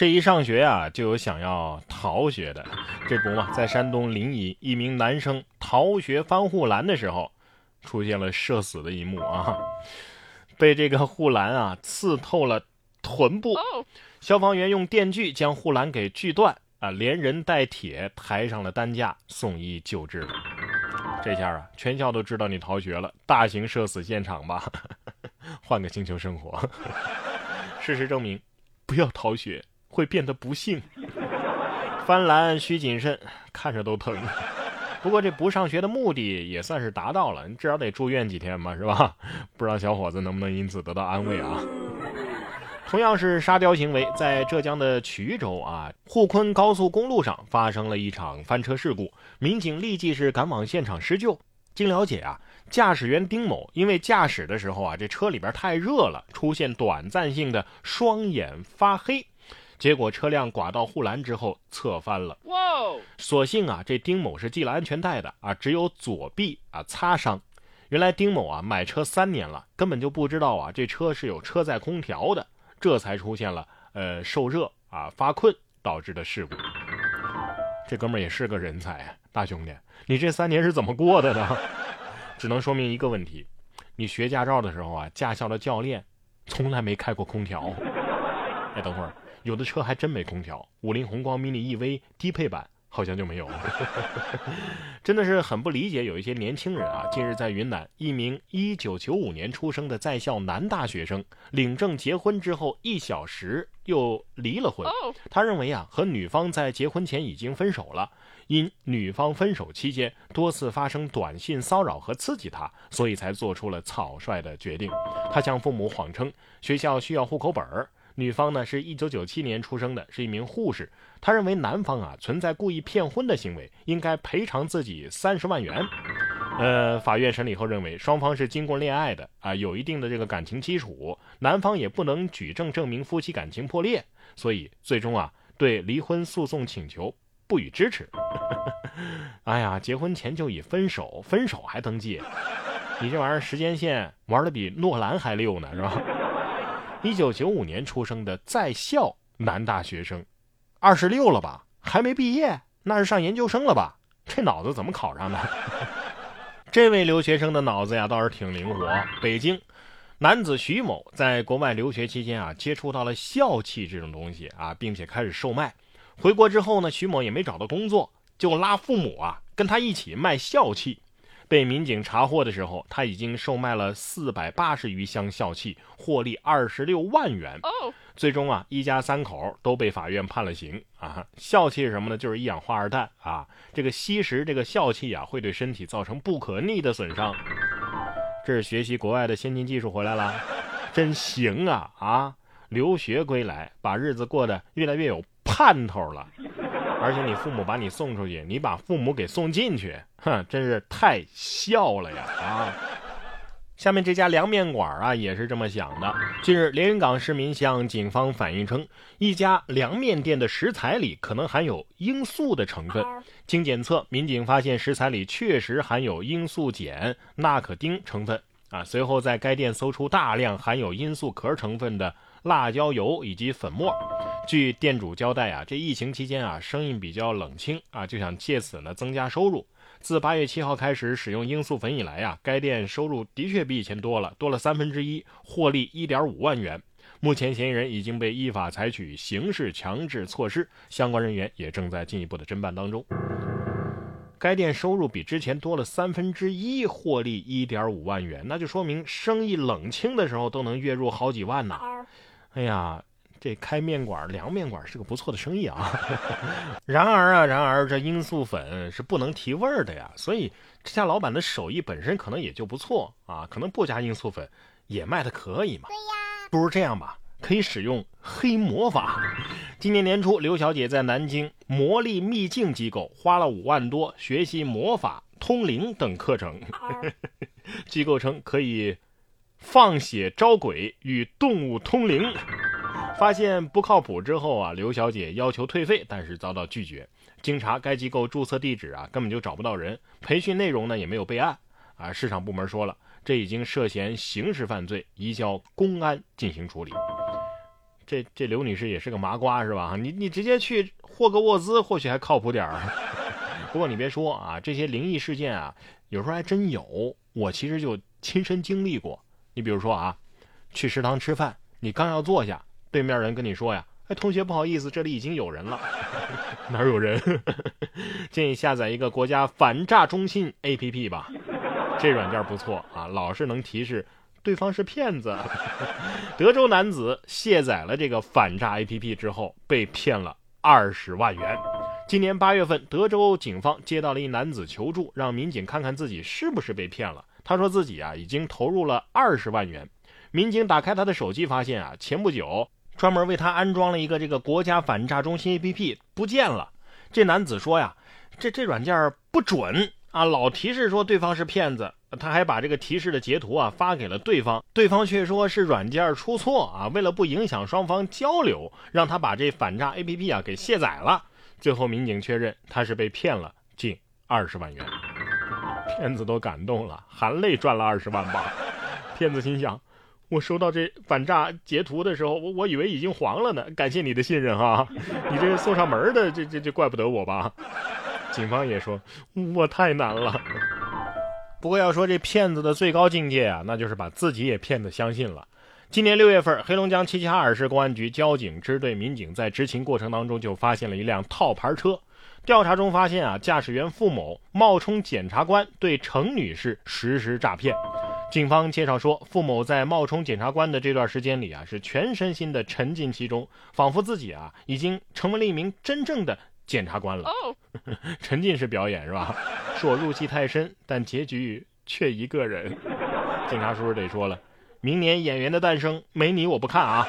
这一上学啊，就有想要逃学的。这不嘛，在山东临沂，一名男生逃学翻护栏的时候，出现了社死的一幕啊！被这个护栏啊刺透了臀部，消防员用电锯将护栏给锯断啊，连人带铁抬上了担架送医救治。这下啊，全校都知道你逃学了，大型社死现场吧？换个星球生活。事实证明，不要逃学，会变得不幸。翻栏需谨慎，看着都疼。不过这不上学的目的也算是达到了，你至少得住院几天嘛，是吧？不知道小伙子能不能因此得到安慰啊？同样是沙雕行为，在浙江的衢州啊，沪昆高速公路上发生了一场翻车事故，民警立即是赶往现场施救。经了解啊，驾驶员丁某因为驾驶的时候啊，这车里边太热了，出现短暂性的双眼发黑。结果车辆刮到护栏之后侧翻了，哇！所幸啊，这丁某是系了安全带的啊，只有左臂啊擦伤。原来丁某啊买车三年了，根本就不知道啊这车是有车载空调的，这才出现了呃受热啊发困导致的事故。这哥们也是个人才啊，大兄弟，你这三年是怎么过的呢？只能说明一个问题：你学驾照的时候啊，驾校的教练从来没开过空调。哎，等会儿。有的车还真没空调，五菱宏光 mini EV 低配版好像就没有，真的是很不理解。有一些年轻人啊，近日在云南，一名1995年出生的在校男大学生领证结婚之后一小时又离了婚。他认为啊，和女方在结婚前已经分手了，因女方分手期间多次发生短信骚扰和刺激他，所以才做出了草率的决定。他向父母谎称学校需要户口本儿。女方呢是一九九七年出生的，是一名护士。她认为男方啊存在故意骗婚的行为，应该赔偿自己三十万元。呃，法院审理后认为双方是经过恋爱的啊，有一定的这个感情基础，男方也不能举证证明夫妻感情破裂，所以最终啊对离婚诉讼请求不予支持。哎呀，结婚前就已分手，分手还登记，你这玩意儿时间线玩的比诺兰还溜呢，是吧？一九九五年出生的在校男大学生，二十六了吧？还没毕业，那是上研究生了吧？这脑子怎么考上的？这位留学生的脑子呀，倒是挺灵活。北京男子徐某在国外留学期间啊，接触到了校气这种东西啊，并且开始售卖。回国之后呢，徐某也没找到工作，就拉父母啊，跟他一起卖校气。被民警查获的时候，他已经售卖了四百八十余箱笑气，获利二十六万元。最终啊，一家三口都被法院判了刑啊。笑气是什么呢？就是一氧化二氮啊。这个吸食这个笑气啊，会对身体造成不可逆的损伤。这是学习国外的先进技术回来了，真行啊啊！留学归来，把日子过得越来越有盼头了。而且你父母把你送出去，你把父母给送进去，哼，真是太笑了呀！啊，下面这家凉面馆啊也是这么想的。近日，连云港市民向警方反映称，一家凉面店的食材里可能含有罂粟的成分。经检测，民警发现食材里确实含有罂粟碱、纳可丁成分。啊，随后在该店搜出大量含有罂粟壳成分的。辣椒油以及粉末，据店主交代啊，这疫情期间啊，生意比较冷清啊，就想借此呢增加收入。自八月七号开始使用罂粟粉以来啊，该店收入的确比以前多了，多了三分之一，获利一点五万元。目前嫌疑人已经被依法采取刑事强制措施，相关人员也正在进一步的侦办当中。该店收入比之前多了三分之一，获利一点五万元，那就说明生意冷清的时候都能月入好几万呢。哎呀，这开面馆、凉面馆是个不错的生意啊。然而啊，然而这罂粟粉是不能提味儿的呀，所以这家老板的手艺本身可能也就不错啊，可能不加罂粟粉也卖的可以嘛。对呀，不如这样吧，可以使用黑魔法。今年年初，刘小姐在南京魔力秘境机构花了五万多学习魔法、通灵等课程。机构称可以。放血招鬼与动物通灵，发现不靠谱之后啊，刘小姐要求退费，但是遭到拒绝。经查，该机构注册地址啊根本就找不到人，培训内容呢也没有备案啊。市场部门说了，这已经涉嫌刑事犯罪，移交公安进行处理。这这刘女士也是个麻瓜是吧？你你直接去霍格沃兹或许还靠谱点儿。不过你别说啊，这些灵异事件啊，有时候还真有，我其实就亲身经历过。你比如说啊，去食堂吃饭，你刚要坐下，对面人跟你说呀：“哎，同学不好意思，这里已经有人了。”哪有人？建议下载一个国家反诈中心 APP 吧，这软件不错啊，老是能提示对方是骗子。德州男子卸载了这个反诈 APP 之后，被骗了二十万元。今年八月份，德州警方接到了一男子求助，让民警看看自己是不是被骗了。他说自己啊已经投入了二十万元。民警打开他的手机，发现啊前不久专门为他安装了一个这个国家反诈中心 APP 不见了。这男子说呀，这这软件不准啊，老提示说对方是骗子。他还把这个提示的截图啊发给了对方，对方却说是软件出错啊。为了不影响双方交流，让他把这反诈 APP 啊给卸载了。最后，民警确认他是被骗了近二十万元，骗子都感动了，含泪赚了二十万吧。骗子心想：我收到这反诈截图的时候，我我以为已经黄了呢。感谢你的信任哈，你这送上门的，这这这怪不得我吧？警方也说，我太难了。不过要说这骗子的最高境界啊，那就是把自己也骗得相信了。今年六月份，黑龙江齐齐哈尔市公安局交警支队民警在执勤过程当中就发现了一辆套牌车。调查中发现啊，驾驶员付某冒充检察官对程女士实施诈骗。警方介绍说，付某在冒充检察官的这段时间里啊，是全身心的沉浸其中，仿佛自己啊已经成为了一名真正的检察官了。沉浸式表演是吧？是我入戏太深，但结局却一个人。警察叔叔得说了。明年演员的诞生，没你我不看啊！